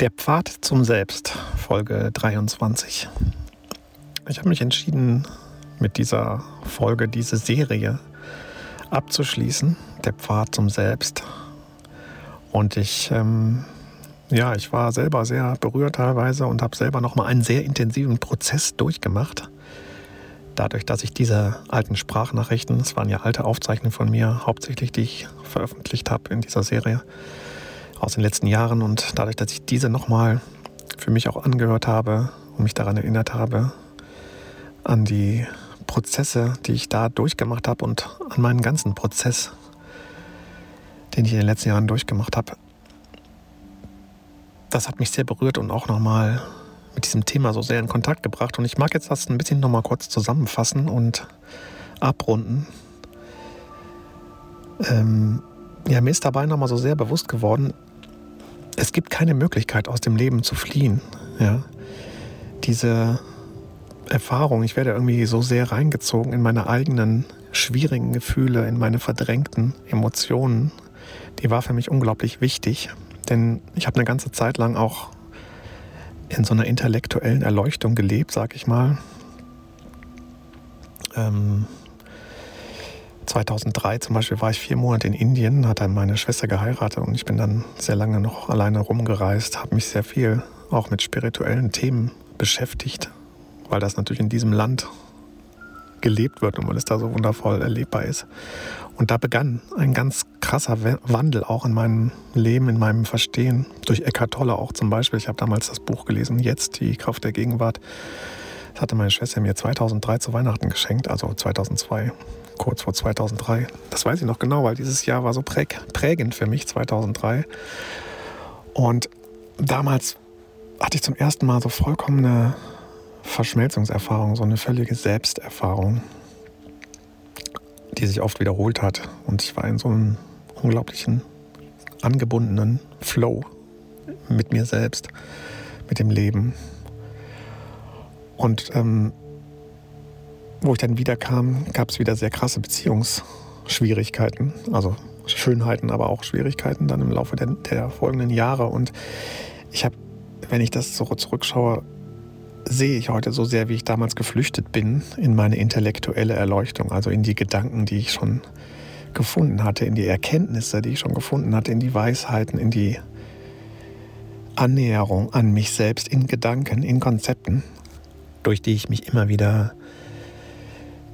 Der Pfad zum Selbst, Folge 23. Ich habe mich entschieden, mit dieser Folge diese Serie abzuschließen. Der Pfad zum Selbst. Und ich, ähm, ja, ich war selber sehr berührt teilweise und habe selber nochmal einen sehr intensiven Prozess durchgemacht. Dadurch, dass ich diese alten Sprachnachrichten, das waren ja alte Aufzeichnungen von mir, hauptsächlich, die ich veröffentlicht habe in dieser Serie, aus den letzten Jahren und dadurch, dass ich diese nochmal für mich auch angehört habe und mich daran erinnert habe, an die Prozesse, die ich da durchgemacht habe und an meinen ganzen Prozess, den ich in den letzten Jahren durchgemacht habe, das hat mich sehr berührt und auch nochmal mit diesem Thema so sehr in Kontakt gebracht. Und ich mag jetzt das ein bisschen nochmal kurz zusammenfassen und abrunden. Ähm, ja, mir ist dabei nochmal so sehr bewusst geworden, es gibt keine Möglichkeit, aus dem Leben zu fliehen. Ja? Diese Erfahrung, ich werde irgendwie so sehr reingezogen in meine eigenen schwierigen Gefühle, in meine verdrängten Emotionen, die war für mich unglaublich wichtig. Denn ich habe eine ganze Zeit lang auch in so einer intellektuellen Erleuchtung gelebt, sag ich mal. Ähm, 2003 zum Beispiel war ich vier Monate in Indien, hat dann meine Schwester geheiratet und ich bin dann sehr lange noch alleine rumgereist, habe mich sehr viel auch mit spirituellen Themen beschäftigt, weil das natürlich in diesem Land gelebt wird und weil es da so wundervoll erlebbar ist. Und da begann ein ganz krasser Wandel auch in meinem Leben, in meinem Verstehen, durch Eckhart Tolle auch zum Beispiel. Ich habe damals das Buch gelesen, Jetzt, die Kraft der Gegenwart. Das hatte meine Schwester mir 2003 zu Weihnachten geschenkt, also 2002 kurz vor 2003. Das weiß ich noch genau, weil dieses Jahr war so prägend für mich, 2003. Und damals hatte ich zum ersten Mal so vollkommene Verschmelzungserfahrung, so eine völlige Selbsterfahrung, die sich oft wiederholt hat. Und ich war in so einem unglaublichen, angebundenen Flow mit mir selbst, mit dem Leben. Und ähm, wo ich dann wieder kam, gab es wieder sehr krasse Beziehungsschwierigkeiten. Also Schönheiten, aber auch Schwierigkeiten dann im Laufe der, der folgenden Jahre. Und ich habe, wenn ich das so zurückschaue, sehe ich heute so sehr, wie ich damals geflüchtet bin in meine intellektuelle Erleuchtung, also in die Gedanken, die ich schon gefunden hatte, in die Erkenntnisse, die ich schon gefunden hatte, in die Weisheiten, in die Annäherung an mich selbst, in Gedanken, in Konzepten, durch die ich mich immer wieder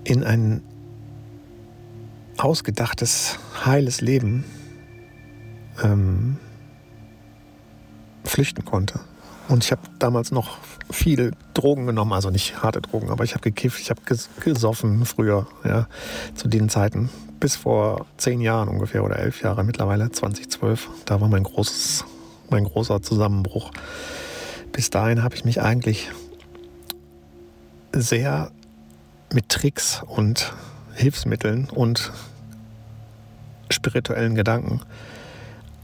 in ein ausgedachtes, heiles Leben ähm, flüchten konnte. Und ich habe damals noch viel Drogen genommen, also nicht harte Drogen, aber ich habe gekifft, ich habe gesoffen früher, ja, zu den Zeiten. Bis vor zehn Jahren ungefähr oder elf Jahre mittlerweile, 2012. Da war mein großes, mein großer Zusammenbruch. Bis dahin habe ich mich eigentlich sehr mit Tricks und Hilfsmitteln und spirituellen Gedanken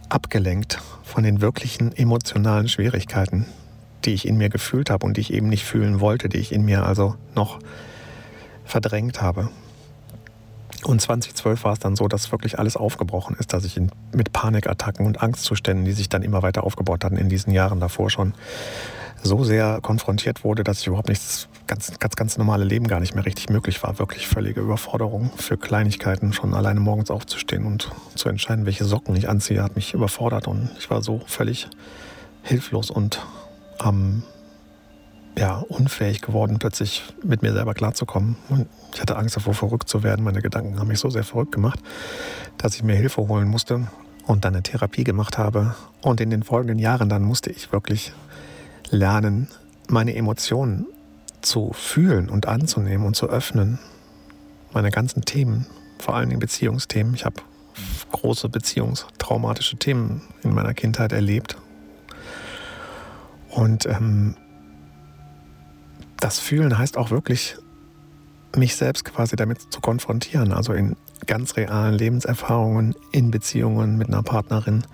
abgelenkt von den wirklichen emotionalen Schwierigkeiten, die ich in mir gefühlt habe und die ich eben nicht fühlen wollte, die ich in mir also noch verdrängt habe. Und 2012 war es dann so, dass wirklich alles aufgebrochen ist, dass ich in, mit Panikattacken und Angstzuständen, die sich dann immer weiter aufgebaut hatten in diesen Jahren davor schon, so sehr konfrontiert wurde, dass ich überhaupt nichts, ganz, ganz, ganz normale Leben gar nicht mehr richtig möglich war. Wirklich völlige Überforderung für Kleinigkeiten, schon alleine morgens aufzustehen und zu entscheiden, welche Socken ich anziehe, hat mich überfordert und ich war so völlig hilflos und ähm, ja, unfähig geworden, plötzlich mit mir selber klarzukommen. Und ich hatte Angst davor, verrückt zu werden. Meine Gedanken haben mich so sehr verrückt gemacht, dass ich mir Hilfe holen musste und dann eine Therapie gemacht habe. Und in den folgenden Jahren dann musste ich wirklich lernen, meine Emotionen zu fühlen und anzunehmen und zu öffnen. Meine ganzen Themen, vor allen Dingen Beziehungsthemen. Ich habe große beziehungstraumatische Themen in meiner Kindheit erlebt. Und ähm, das Fühlen heißt auch wirklich, mich selbst quasi damit zu konfrontieren, also in ganz realen Lebenserfahrungen, in Beziehungen mit einer Partnerin.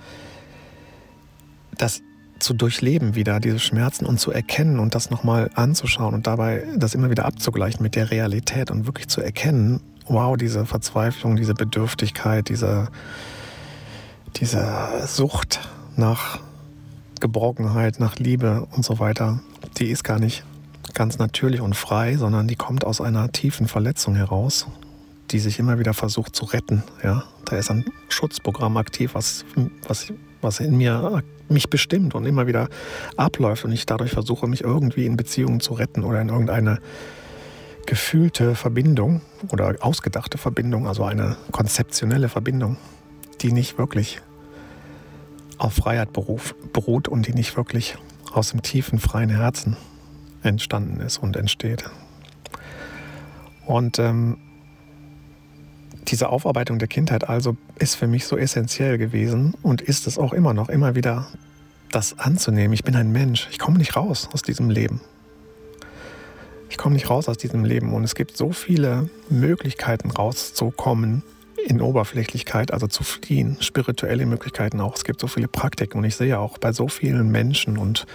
Das zu durchleben wieder, diese Schmerzen und zu erkennen und das nochmal anzuschauen und dabei das immer wieder abzugleichen mit der Realität und wirklich zu erkennen, wow, diese Verzweiflung, diese Bedürftigkeit, diese, diese Sucht nach Geborgenheit, nach Liebe und so weiter, die ist gar nicht ganz natürlich und frei, sondern die kommt aus einer tiefen Verletzung heraus, die sich immer wieder versucht zu retten. Ja? Da ist ein Schutzprogramm aktiv, was, was, was in mir mich bestimmt und immer wieder abläuft und ich dadurch versuche, mich irgendwie in Beziehungen zu retten oder in irgendeine gefühlte Verbindung oder ausgedachte Verbindung, also eine konzeptionelle Verbindung, die nicht wirklich auf Freiheit beruht und die nicht wirklich aus dem tiefen, freien Herzen entstanden ist und entsteht. Und ähm, diese Aufarbeitung der Kindheit also ist für mich so essentiell gewesen und ist es auch immer noch, immer wieder das anzunehmen. Ich bin ein Mensch, ich komme nicht raus aus diesem Leben. Ich komme nicht raus aus diesem Leben und es gibt so viele Möglichkeiten rauszukommen in Oberflächlichkeit, also zu fliehen, spirituelle Möglichkeiten auch. Es gibt so viele Praktiken und ich sehe auch bei so vielen Menschen und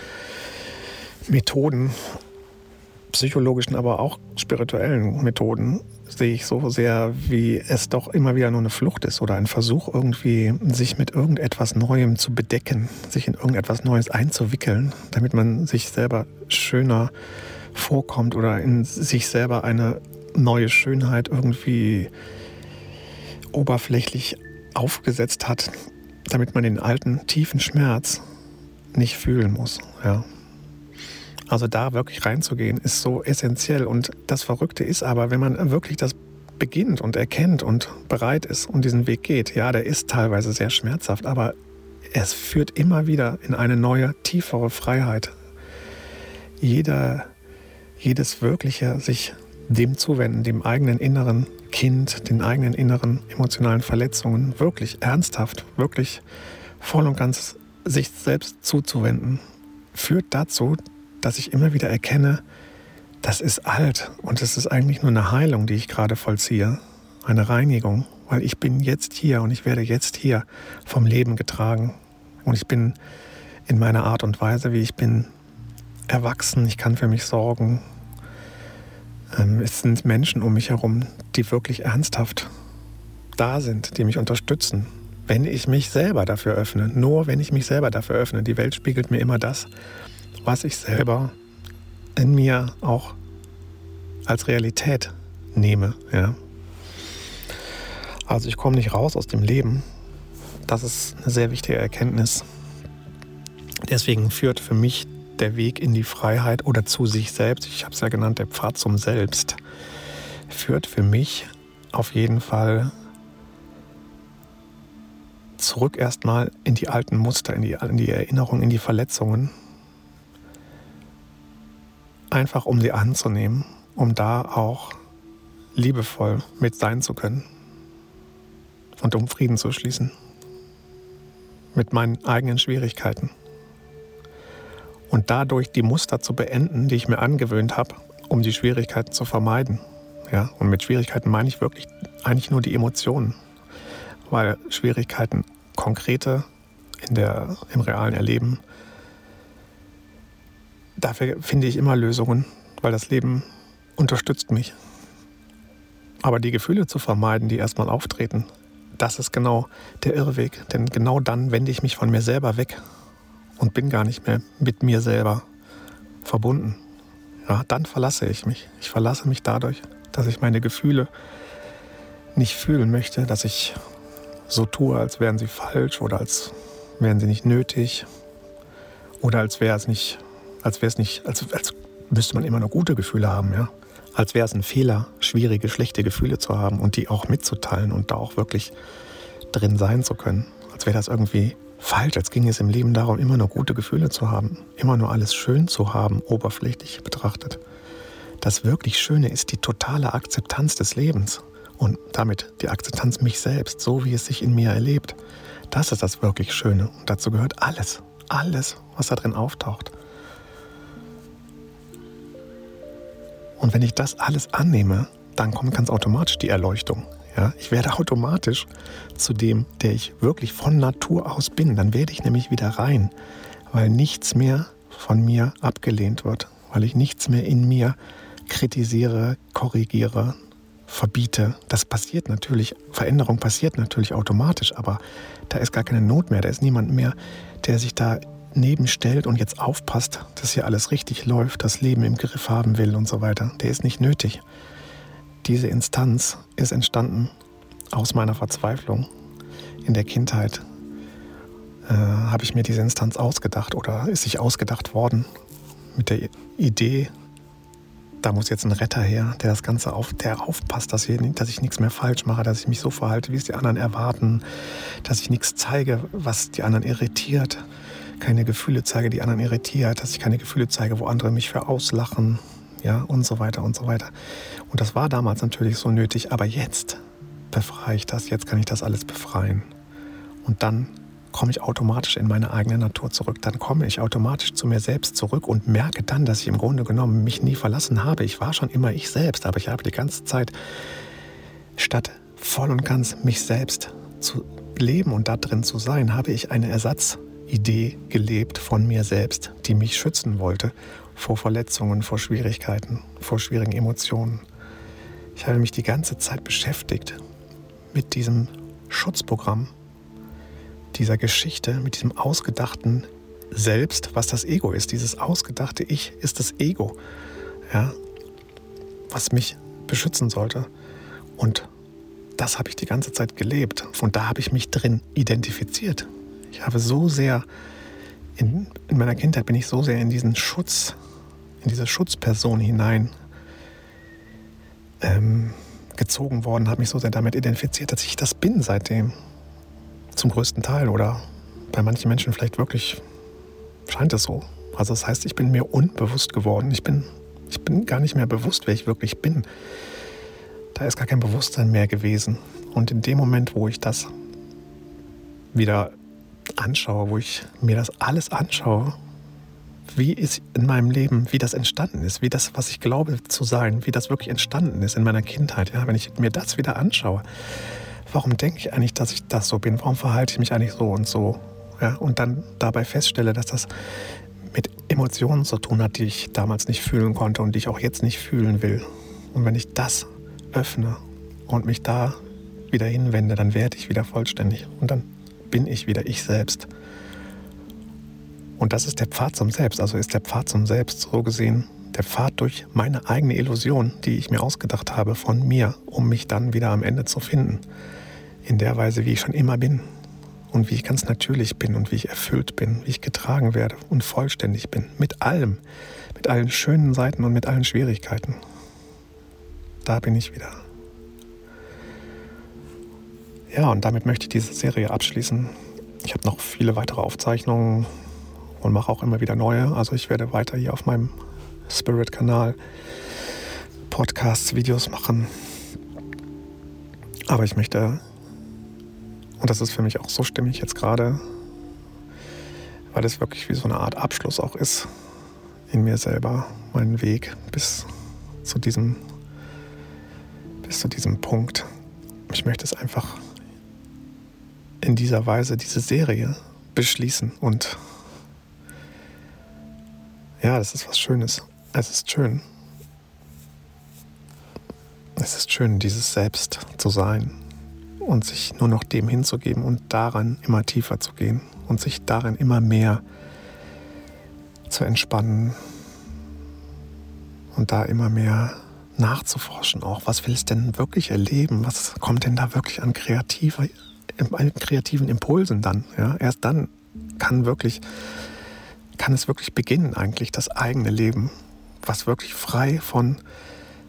Methoden, psychologischen, aber auch spirituellen Methoden, sehe ich so sehr, wie es doch immer wieder nur eine Flucht ist oder ein Versuch, irgendwie sich mit irgendetwas Neuem zu bedecken, sich in irgendetwas Neues einzuwickeln, damit man sich selber schöner vorkommt oder in sich selber eine neue Schönheit irgendwie oberflächlich aufgesetzt hat, damit man den alten tiefen Schmerz nicht fühlen muss. Ja. Also da wirklich reinzugehen, ist so essentiell. Und das Verrückte ist aber, wenn man wirklich das beginnt und erkennt und bereit ist und diesen Weg geht, ja, der ist teilweise sehr schmerzhaft, aber es führt immer wieder in eine neue, tiefere Freiheit. Jeder, jedes wirkliche sich dem zuwenden, dem eigenen inneren Kind, den eigenen inneren emotionalen Verletzungen wirklich ernsthaft, wirklich voll und ganz sich selbst zuzuwenden, führt dazu, dass ich immer wieder erkenne, das ist alt und es ist eigentlich nur eine Heilung, die ich gerade vollziehe, eine Reinigung, weil ich bin jetzt hier und ich werde jetzt hier vom Leben getragen und ich bin in meiner Art und Weise, wie ich bin, erwachsen, ich kann für mich sorgen. Ähm, es sind Menschen um mich herum, die wirklich ernsthaft da sind, die mich unterstützen, wenn ich mich selber dafür öffne. Nur wenn ich mich selber dafür öffne. Die Welt spiegelt mir immer das, was ich selber in mir auch als Realität nehme. Ja. Also ich komme nicht raus aus dem Leben. Das ist eine sehr wichtige Erkenntnis. Deswegen führt für mich der Weg in die Freiheit oder zu sich selbst, ich habe es ja genannt, der Pfad zum Selbst, führt für mich auf jeden Fall zurück erstmal in die alten Muster, in die, in die Erinnerungen, in die Verletzungen, einfach um sie anzunehmen, um da auch liebevoll mit sein zu können und um Frieden zu schließen mit meinen eigenen Schwierigkeiten und dadurch die Muster zu beenden, die ich mir angewöhnt habe, um die Schwierigkeiten zu vermeiden. Ja, und mit Schwierigkeiten meine ich wirklich eigentlich nur die Emotionen, weil Schwierigkeiten konkrete in der, im realen Erleben dafür finde ich immer Lösungen, weil das Leben unterstützt mich. Aber die Gefühle zu vermeiden, die erstmal auftreten, das ist genau der Irrweg. Denn genau dann wende ich mich von mir selber weg und bin gar nicht mehr mit mir selber verbunden. Ja, dann verlasse ich mich. Ich verlasse mich dadurch, dass ich meine Gefühle nicht fühlen möchte, dass ich so tue, als wären sie falsch oder als wären sie nicht nötig oder als wäre es nicht als wäre es nicht, als, als müsste man immer nur gute Gefühle haben, ja. Als wäre es ein Fehler, schwierige, schlechte Gefühle zu haben und die auch mitzuteilen und da auch wirklich drin sein zu können. Als wäre das irgendwie falsch, als ging es im Leben darum, immer nur gute Gefühle zu haben, immer nur alles schön zu haben, oberflächlich betrachtet. Das wirklich Schöne ist die totale Akzeptanz des Lebens und damit die Akzeptanz mich selbst, so wie es sich in mir erlebt. Das ist das wirklich Schöne und dazu gehört alles, alles, was da drin auftaucht. Und wenn ich das alles annehme, dann kommt ganz automatisch die Erleuchtung. Ja, ich werde automatisch zu dem, der ich wirklich von Natur aus bin. Dann werde ich nämlich wieder rein, weil nichts mehr von mir abgelehnt wird, weil ich nichts mehr in mir kritisiere, korrigiere, verbiete. Das passiert natürlich, Veränderung passiert natürlich automatisch, aber da ist gar keine Not mehr, da ist niemand mehr, der sich da daneben stellt und jetzt aufpasst, dass hier alles richtig läuft, das Leben im Griff haben will und so weiter. Der ist nicht nötig. Diese Instanz ist entstanden aus meiner Verzweiflung in der Kindheit. Äh, Habe ich mir diese Instanz ausgedacht oder ist sich ausgedacht worden mit der Idee, da muss jetzt ein Retter her, der das Ganze auf, der aufpasst, dass, hier, dass ich nichts mehr falsch mache, dass ich mich so verhalte, wie es die anderen erwarten, dass ich nichts zeige, was die anderen irritiert, keine Gefühle zeige, die anderen irritiert, dass ich keine Gefühle zeige, wo andere mich für auslachen, ja, und so weiter und so weiter. Und das war damals natürlich so nötig, aber jetzt befreie ich das, jetzt kann ich das alles befreien. Und dann komme ich automatisch in meine eigene Natur zurück. Dann komme ich automatisch zu mir selbst zurück und merke dann, dass ich im Grunde genommen mich nie verlassen habe. Ich war schon immer ich selbst, aber ich habe die ganze Zeit, statt voll und ganz mich selbst zu leben und da drin zu sein, habe ich eine Ersatzidee gelebt von mir selbst, die mich schützen wollte vor Verletzungen, vor Schwierigkeiten, vor schwierigen Emotionen. Ich habe mich die ganze Zeit beschäftigt mit diesem Schutzprogramm dieser Geschichte, mit diesem ausgedachten Selbst, was das Ego ist. Dieses ausgedachte Ich ist das Ego, ja, was mich beschützen sollte. Und das habe ich die ganze Zeit gelebt. Und da habe ich mich drin identifiziert. Ich habe so sehr, in, in meiner Kindheit bin ich so sehr in diesen Schutz, in diese Schutzperson hinein ähm, gezogen worden, habe mich so sehr damit identifiziert, dass ich das bin seitdem zum größten Teil oder bei manchen Menschen vielleicht wirklich scheint es so. Also das heißt, ich bin mir unbewusst geworden. Ich bin, ich bin gar nicht mehr bewusst, wer ich wirklich bin. Da ist gar kein Bewusstsein mehr gewesen. Und in dem Moment, wo ich das wieder anschaue, wo ich mir das alles anschaue, wie es in meinem Leben, wie das entstanden ist, wie das, was ich glaube zu sein, wie das wirklich entstanden ist in meiner Kindheit. Ja, wenn ich mir das wieder anschaue, warum denke ich eigentlich, dass ich das so bin? Warum verhalte ich mich eigentlich so und so? Ja, und dann dabei feststelle, dass das mit Emotionen zu tun hat, die ich damals nicht fühlen konnte und die ich auch jetzt nicht fühlen will. Und wenn ich das öffne und mich da wieder hinwende, dann werde ich wieder vollständig und dann bin ich wieder ich selbst. Und das ist der Pfad zum Selbst, also ist der Pfad zum Selbst so gesehen der Pfad durch meine eigene Illusion, die ich mir ausgedacht habe von mir, um mich dann wieder am Ende zu finden in der Weise, wie ich schon immer bin und wie ich ganz natürlich bin und wie ich erfüllt bin, wie ich getragen werde und vollständig bin. Mit allem, mit allen schönen Seiten und mit allen Schwierigkeiten. Da bin ich wieder. Ja, und damit möchte ich diese Serie abschließen. Ich habe noch viele weitere Aufzeichnungen und mache auch immer wieder neue. Also ich werde weiter hier auf meinem Spirit-Kanal Podcasts, Videos machen. Aber ich möchte und das ist für mich auch so stimmig jetzt gerade, weil es wirklich wie so eine Art Abschluss auch ist in mir selber, meinen Weg bis zu diesem, bis zu diesem Punkt. Ich möchte es einfach in dieser Weise, diese Serie beschließen und ja, das ist was Schönes. Es ist schön. Es ist schön, dieses Selbst zu sein und sich nur noch dem hinzugeben und daran immer tiefer zu gehen und sich darin immer mehr zu entspannen und da immer mehr nachzuforschen auch. Was will es denn wirklich erleben? Was kommt denn da wirklich an, kreative, an kreativen Impulsen dann? Ja, erst dann kann wirklich, kann es wirklich beginnen eigentlich, das eigene Leben, was wirklich frei von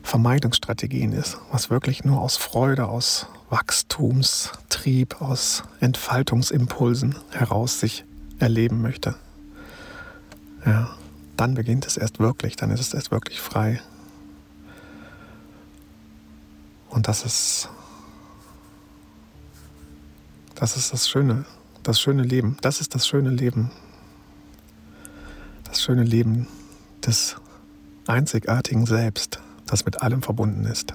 Vermeidungsstrategien ist, was wirklich nur aus Freude, aus Wachstumstrieb, aus Entfaltungsimpulsen heraus sich erleben möchte. Ja, dann beginnt es erst wirklich, dann ist es erst wirklich frei. Und das ist, das ist das Schöne, das schöne Leben. Das ist das schöne Leben. Das schöne Leben des einzigartigen Selbst das mit allem verbunden ist.